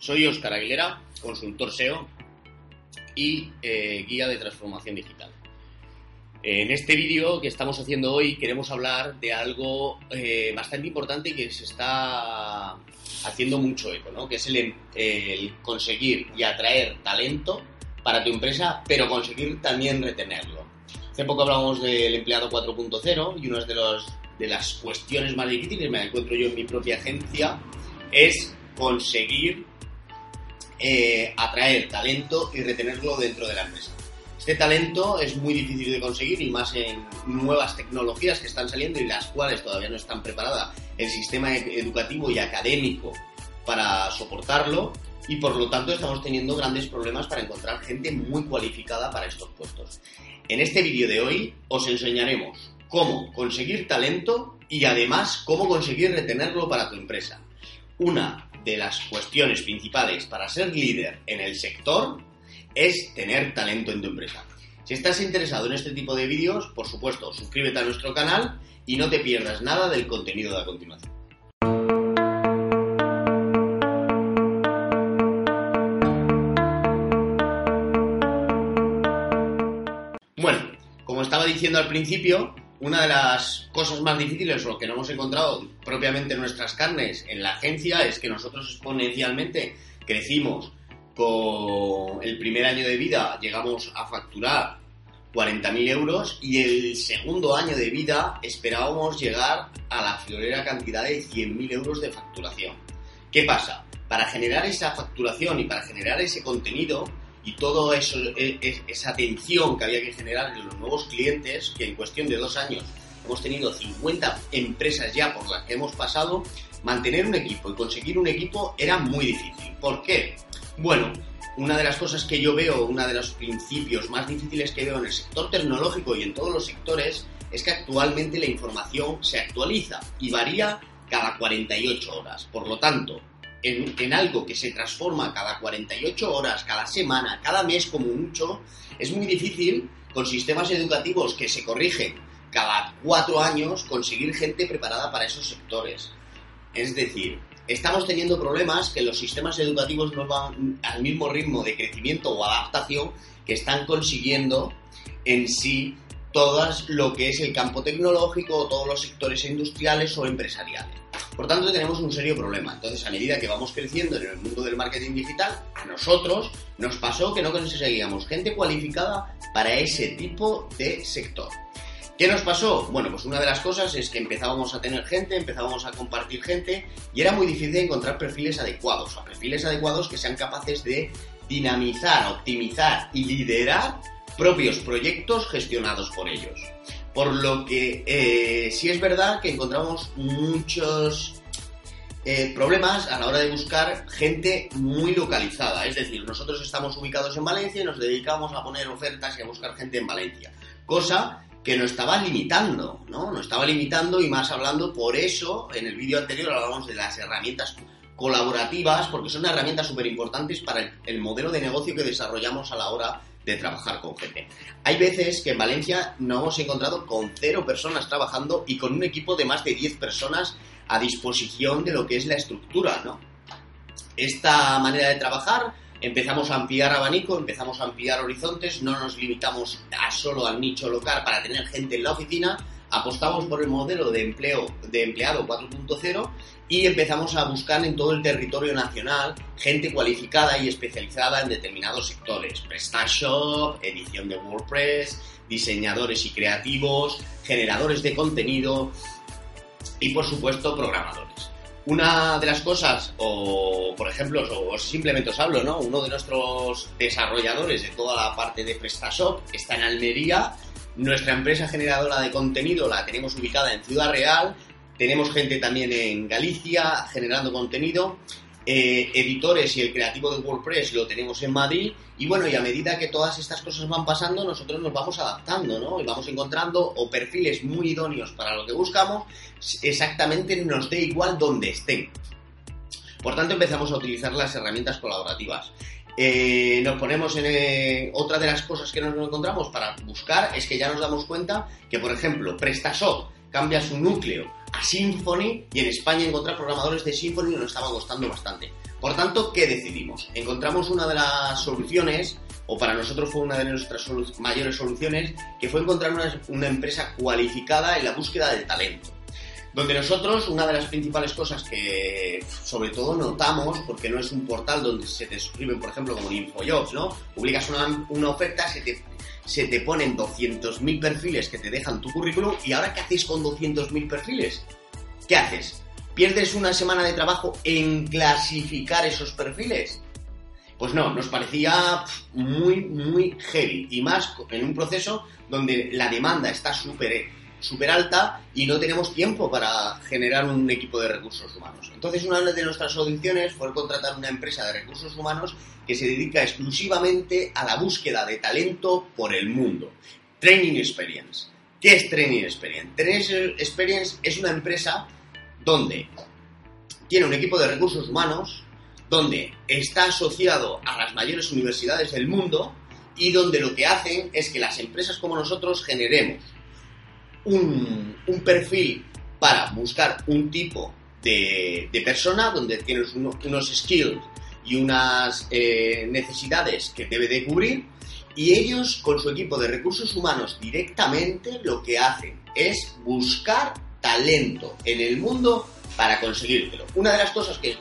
Soy Oscar Aguilera, consultor SEO y eh, guía de transformación digital. En este vídeo que estamos haciendo hoy queremos hablar de algo eh, bastante importante que se está haciendo mucho eco, ¿no? que es el, el conseguir y atraer talento para tu empresa, pero conseguir también retenerlo. Hace poco hablábamos del empleado 4.0 y una de, los, de las cuestiones más difíciles, me encuentro yo en mi propia agencia, es conseguir eh, atraer talento y retenerlo dentro de la empresa. Este talento es muy difícil de conseguir y más en nuevas tecnologías que están saliendo y las cuales todavía no están preparadas el sistema educativo y académico para soportarlo y por lo tanto estamos teniendo grandes problemas para encontrar gente muy cualificada para estos puestos. En este vídeo de hoy os enseñaremos cómo conseguir talento y además cómo conseguir retenerlo para tu empresa. Una de las cuestiones principales para ser líder en el sector es tener talento en tu empresa. Si estás interesado en este tipo de vídeos, por supuesto, suscríbete a nuestro canal y no te pierdas nada del contenido de a continuación. Bueno, como estaba diciendo al principio, una de las cosas más difíciles, o que no hemos encontrado propiamente en nuestras carnes en la agencia, es que nosotros exponencialmente crecimos con el primer año de vida, llegamos a facturar 40.000 euros y el segundo año de vida esperábamos llegar a la florera cantidad de 100.000 euros de facturación. ¿Qué pasa? Para generar esa facturación y para generar ese contenido, y todo eso, e, e, esa atención que había que generar en los nuevos clientes, que en cuestión de dos años hemos tenido 50 empresas ya por las que hemos pasado, mantener un equipo y conseguir un equipo era muy difícil. ¿Por qué? Bueno, una de las cosas que yo veo, uno de los principios más difíciles que veo en el sector tecnológico y en todos los sectores, es que actualmente la información se actualiza y varía cada 48 horas. Por lo tanto, en, algo que se transforma cada 48 horas, cada semana, cada mes como mucho, es muy difícil con sistemas educativos que se corrigen cada cuatro años conseguir gente preparada para esos sectores. Es decir, estamos teniendo problemas que los sistemas educativos no van al mismo ritmo de crecimiento o adaptación que están consiguiendo en sí todo lo que es el campo tecnológico, todos los sectores industriales o empresariales. Por tanto, tenemos un serio problema. Entonces, a medida que vamos creciendo en el mundo del marketing digital, a nosotros nos pasó que no conseguíamos gente cualificada para ese tipo de sector. ¿Qué nos pasó? Bueno, pues una de las cosas es que empezábamos a tener gente, empezábamos a compartir gente y era muy difícil encontrar perfiles adecuados, o perfiles adecuados que sean capaces de dinamizar, optimizar y liderar propios proyectos gestionados por ellos. Por lo que eh, sí es verdad que encontramos muchos eh, problemas a la hora de buscar gente muy localizada. Es decir, nosotros estamos ubicados en Valencia y nos dedicamos a poner ofertas y a buscar gente en Valencia. Cosa que nos estaba limitando, ¿no? Nos estaba limitando y más hablando, por eso en el vídeo anterior hablábamos de las herramientas colaborativas, porque son herramientas súper importantes para el, el modelo de negocio que desarrollamos a la hora de trabajar con gente. Hay veces que en Valencia nos hemos encontrado con cero personas trabajando y con un equipo de más de 10 personas a disposición de lo que es la estructura, ¿no? Esta manera de trabajar empezamos a ampliar abanico, empezamos a ampliar horizontes, no nos limitamos a solo al nicho local para tener gente en la oficina, apostamos por el modelo de empleo de empleado 4.0 y empezamos a buscar en todo el territorio nacional gente cualificada y especializada en determinados sectores, PrestaShop, edición de WordPress, diseñadores y creativos, generadores de contenido y por supuesto programadores. Una de las cosas, o por ejemplo, o simplemente os hablo, ¿no? Uno de nuestros desarrolladores de toda la parte de PrestaShop está en Almería nuestra empresa generadora de contenido la tenemos ubicada en Ciudad Real, tenemos gente también en Galicia generando contenido eh, editores y el creativo de WordPress lo tenemos en Madrid y bueno, y a medida que todas estas cosas van pasando, nosotros nos vamos adaptando, ¿no? Y vamos encontrando o perfiles muy idóneos para lo que buscamos, exactamente nos dé igual donde estén. Por tanto, empezamos a utilizar las herramientas colaborativas. Eh, nos ponemos en eh, otra de las cosas que nos encontramos para buscar es que ya nos damos cuenta que, por ejemplo, PrestaShop cambia su núcleo a Symfony y en España encontrar programadores de Symfony nos estaba costando bastante. Por tanto, ¿qué decidimos? Encontramos una de las soluciones, o para nosotros fue una de nuestras mayores soluciones, que fue encontrar una empresa cualificada en la búsqueda del talento. Donde nosotros, una de las principales cosas que sobre todo notamos, porque no es un portal donde se te suscriben, por ejemplo, como en InfoJobs, ¿no? Publicas una, oferta, se te, se te ponen 200.000 perfiles que te dejan tu currículum y ahora ¿qué haces con 200.000 perfiles? ¿Qué haces? ¿Pierdes una semana de trabajo en clasificar esos perfiles? Pues no, nos parecía muy, muy heavy y más en un proceso donde la demanda está súper súper alta y no tenemos tiempo para generar un equipo de recursos humanos. Entonces, una de nuestras soluciones fue contratar una empresa de recursos humanos que se dedica exclusivamente a la búsqueda de talento por el mundo. Training Experience. ¿Qué es Training Experience? Training Experience es una empresa donde tiene un equipo de recursos humanos, donde está asociado a las mayores universidades del mundo y donde lo que hacen es que las empresas como nosotros generemos un, perfil para buscar un tipo de, persona donde tienes unos skills y unas eh, necesidades que debe de cubrir y ellos con su equipo de recursos humanos directamente lo que hacen es buscar talento en el mundo para conseguírtelo. Una de las cosas que,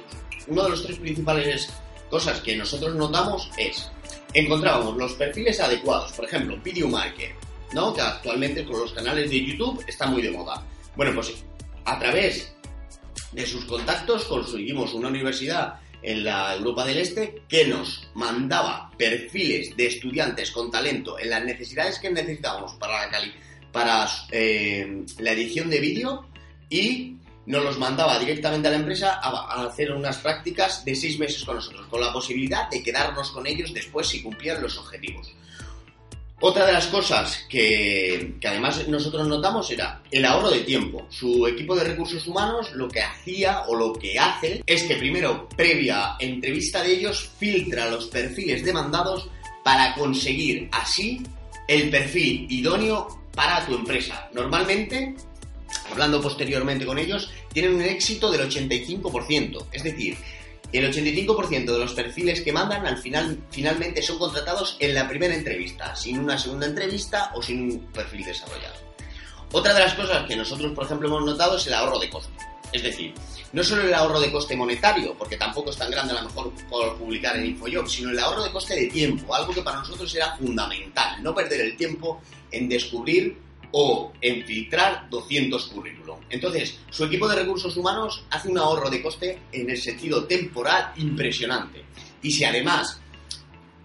uno de los tres principales cosas que nosotros notamos es, encontrábamos los perfiles adecuados, por ejemplo, Video Market, ¿no? Que actualmente con los canales de YouTube está muy de moda. Bueno, pues a través de sus contactos conseguimos una universidad en la Europa del Este que nos mandaba perfiles de estudiantes con talento en las necesidades que necesitábamos para la, para, eh, la edición de vídeo y nos los mandaba directamente a la empresa a, hacer unas prácticas de seis meses con nosotros, con la posibilidad de quedarnos con ellos después si cumplían los objetivos. Otra de las cosas que, además nosotros notamos era el ahorro de tiempo. Su equipo de recursos humanos lo que hacía o lo que hace es que primero, previa entrevista de ellos, filtra los perfiles demandados para conseguir así el perfil idóneo para tu empresa. Normalmente, hablando posteriormente con ellos, tienen un éxito del 85%. Es decir, el 85% de los perfiles que mandan al final finalmente son contratados en la primera entrevista, sin una segunda entrevista o sin un perfil desarrollado. Otra de las cosas que nosotros, por ejemplo, hemos notado es el ahorro de coste. Es decir, no solo el ahorro de coste monetario, porque tampoco es tan grande a lo mejor por publicar en InfoJob, sino el ahorro de coste de tiempo, algo que para nosotros era fundamental, no perder el tiempo en descubrir o en filtrar 200 currículum. Entonces, su equipo de recursos humanos hace un ahorro de coste en el sentido temporal impresionante. Y si además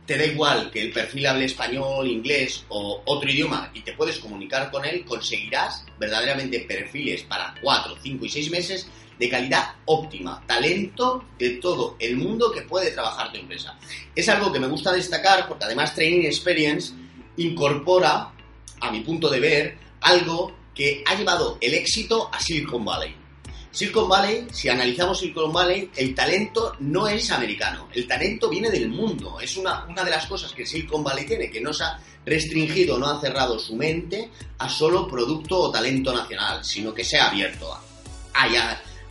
te da igual que el perfil hable español, inglés o otro idioma y te puedes comunicar con él, conseguirás verdaderamente perfiles para 4, 5 y 6 meses de calidad óptima, talento de todo el mundo que puede trabajar tu empresa. Es algo que me gusta destacar porque además Training Experience incorpora a mi punto de ver, algo que ha llevado el éxito a Silicon Valley. Silicon Valley, si analizamos Silicon Valley, el talento no es americano, el talento viene del mundo. Es una, una de las cosas que Silicon Valley tiene, que no se ha restringido, no ha cerrado su mente a solo producto o talento nacional, sino que se ha abierto a... Hay,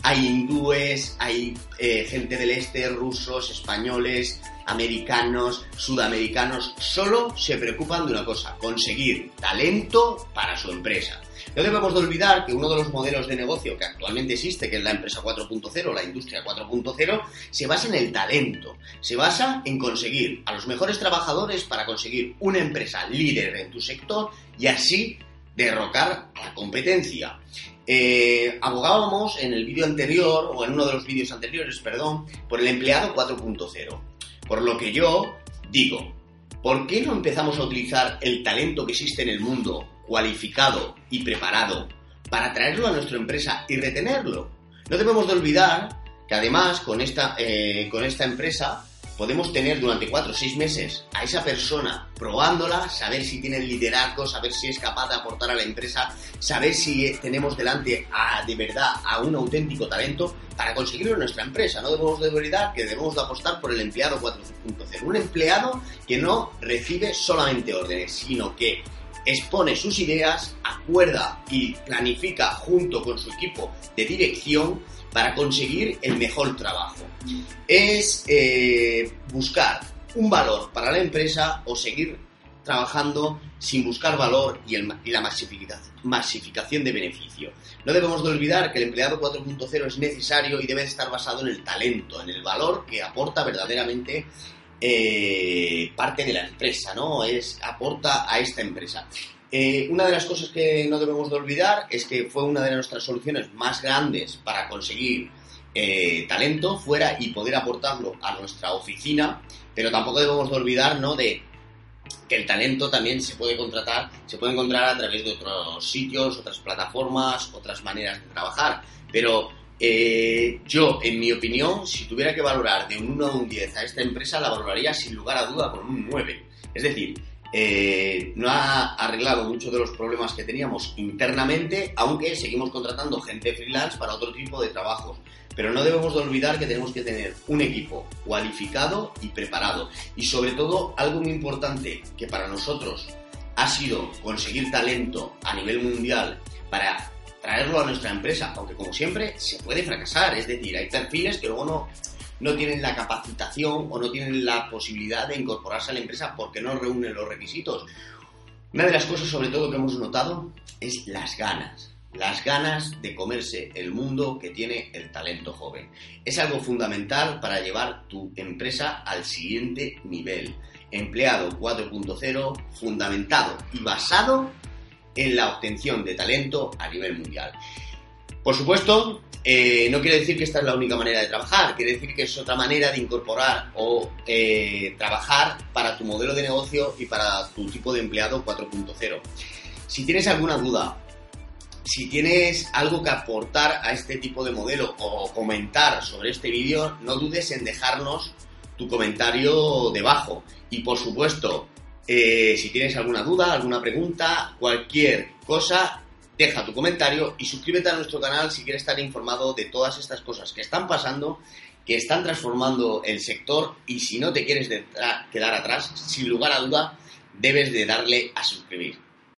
hay hindúes, hay eh, gente del este, rusos, españoles, americanos, sudamericanos, solo se preocupan de una cosa, conseguir talento para su empresa. No debemos de olvidar que uno de los modelos de negocio que actualmente existe, que es la empresa 4.0, la industria 4.0, se basa en el talento, se basa en conseguir a los mejores trabajadores para conseguir una empresa líder en tu sector y así derrocar a la competencia. Eh, abogábamos en el vídeo anterior, o en uno de los vídeos anteriores, perdón, por el empleado 4.0. Por lo que yo digo, ¿por qué no empezamos a utilizar el talento que existe en el mundo, cualificado y preparado, para traerlo a nuestra empresa y retenerlo? No debemos de olvidar que además con esta, eh, con esta empresa podemos tener durante cuatro o seis meses a esa persona probándola, saber si tiene el liderazgo, saber si es capaz de aportar a la empresa, saber si tenemos delante a, de verdad a un auténtico talento para conseguirlo en nuestra empresa. No debemos de olvidar que debemos de apostar por el empleado 4.0. Un empleado que no recibe solamente órdenes, sino que expone sus ideas, acuerda y planifica junto con su equipo de dirección para conseguir el mejor trabajo. Es eh, buscar un valor para la empresa o seguir trabajando sin buscar valor y, la masificación, de beneficio. No debemos de olvidar que el empleado 4.0 es necesario y debe estar basado en el talento, en el valor que aporta verdaderamente eh, parte de la empresa, ¿no? Es, aporta a esta empresa. Eh, una de las cosas que no debemos de olvidar es que fue una de nuestras soluciones más grandes para conseguir eh, talento fuera y poder aportarlo a nuestra oficina, pero tampoco debemos de olvidar ¿no? de que el talento también se puede contratar, se puede encontrar a través de otros sitios, otras plataformas, otras maneras de trabajar. Pero eh, yo, en mi opinión, si tuviera que valorar de un 1 a un 10 a esta empresa, la valoraría sin lugar a duda con un 9. Es decir, eh, no ha arreglado muchos de los problemas que teníamos internamente, aunque seguimos contratando gente freelance para otro tipo de trabajos. Pero no debemos de olvidar que tenemos que tener un equipo cualificado y preparado. Y sobre todo, algo muy importante que para nosotros ha sido conseguir talento a nivel mundial para a nuestra empresa, aunque como siempre se puede fracasar, es decir, hay perfiles que luego no, no tienen la capacitación o no tienen la posibilidad de incorporarse a la empresa porque no reúnen los requisitos. Una de las cosas sobre todo que hemos notado es las ganas, las ganas de comerse el mundo que tiene el talento joven. Es algo fundamental para llevar tu empresa al siguiente nivel. Empleado 4.0 fundamentado y basado en la obtención de talento a nivel mundial. Por supuesto, eh, no quiere decir que esta es la única manera de trabajar, quiere decir que es otra manera de incorporar o eh, trabajar para tu modelo de negocio y para tu tipo de empleado 4.0. Si tienes alguna duda, si tienes algo que aportar a este tipo de modelo o comentar sobre este vídeo, no dudes en dejarnos tu comentario debajo. Y por supuesto, eh, si tienes alguna duda, alguna pregunta, cualquier cosa, deja tu comentario y suscríbete a nuestro canal si quieres estar informado de todas estas cosas que están pasando, que están transformando el sector y si no te quieres quedar atrás, sin lugar a duda, debes de darle a suscribir.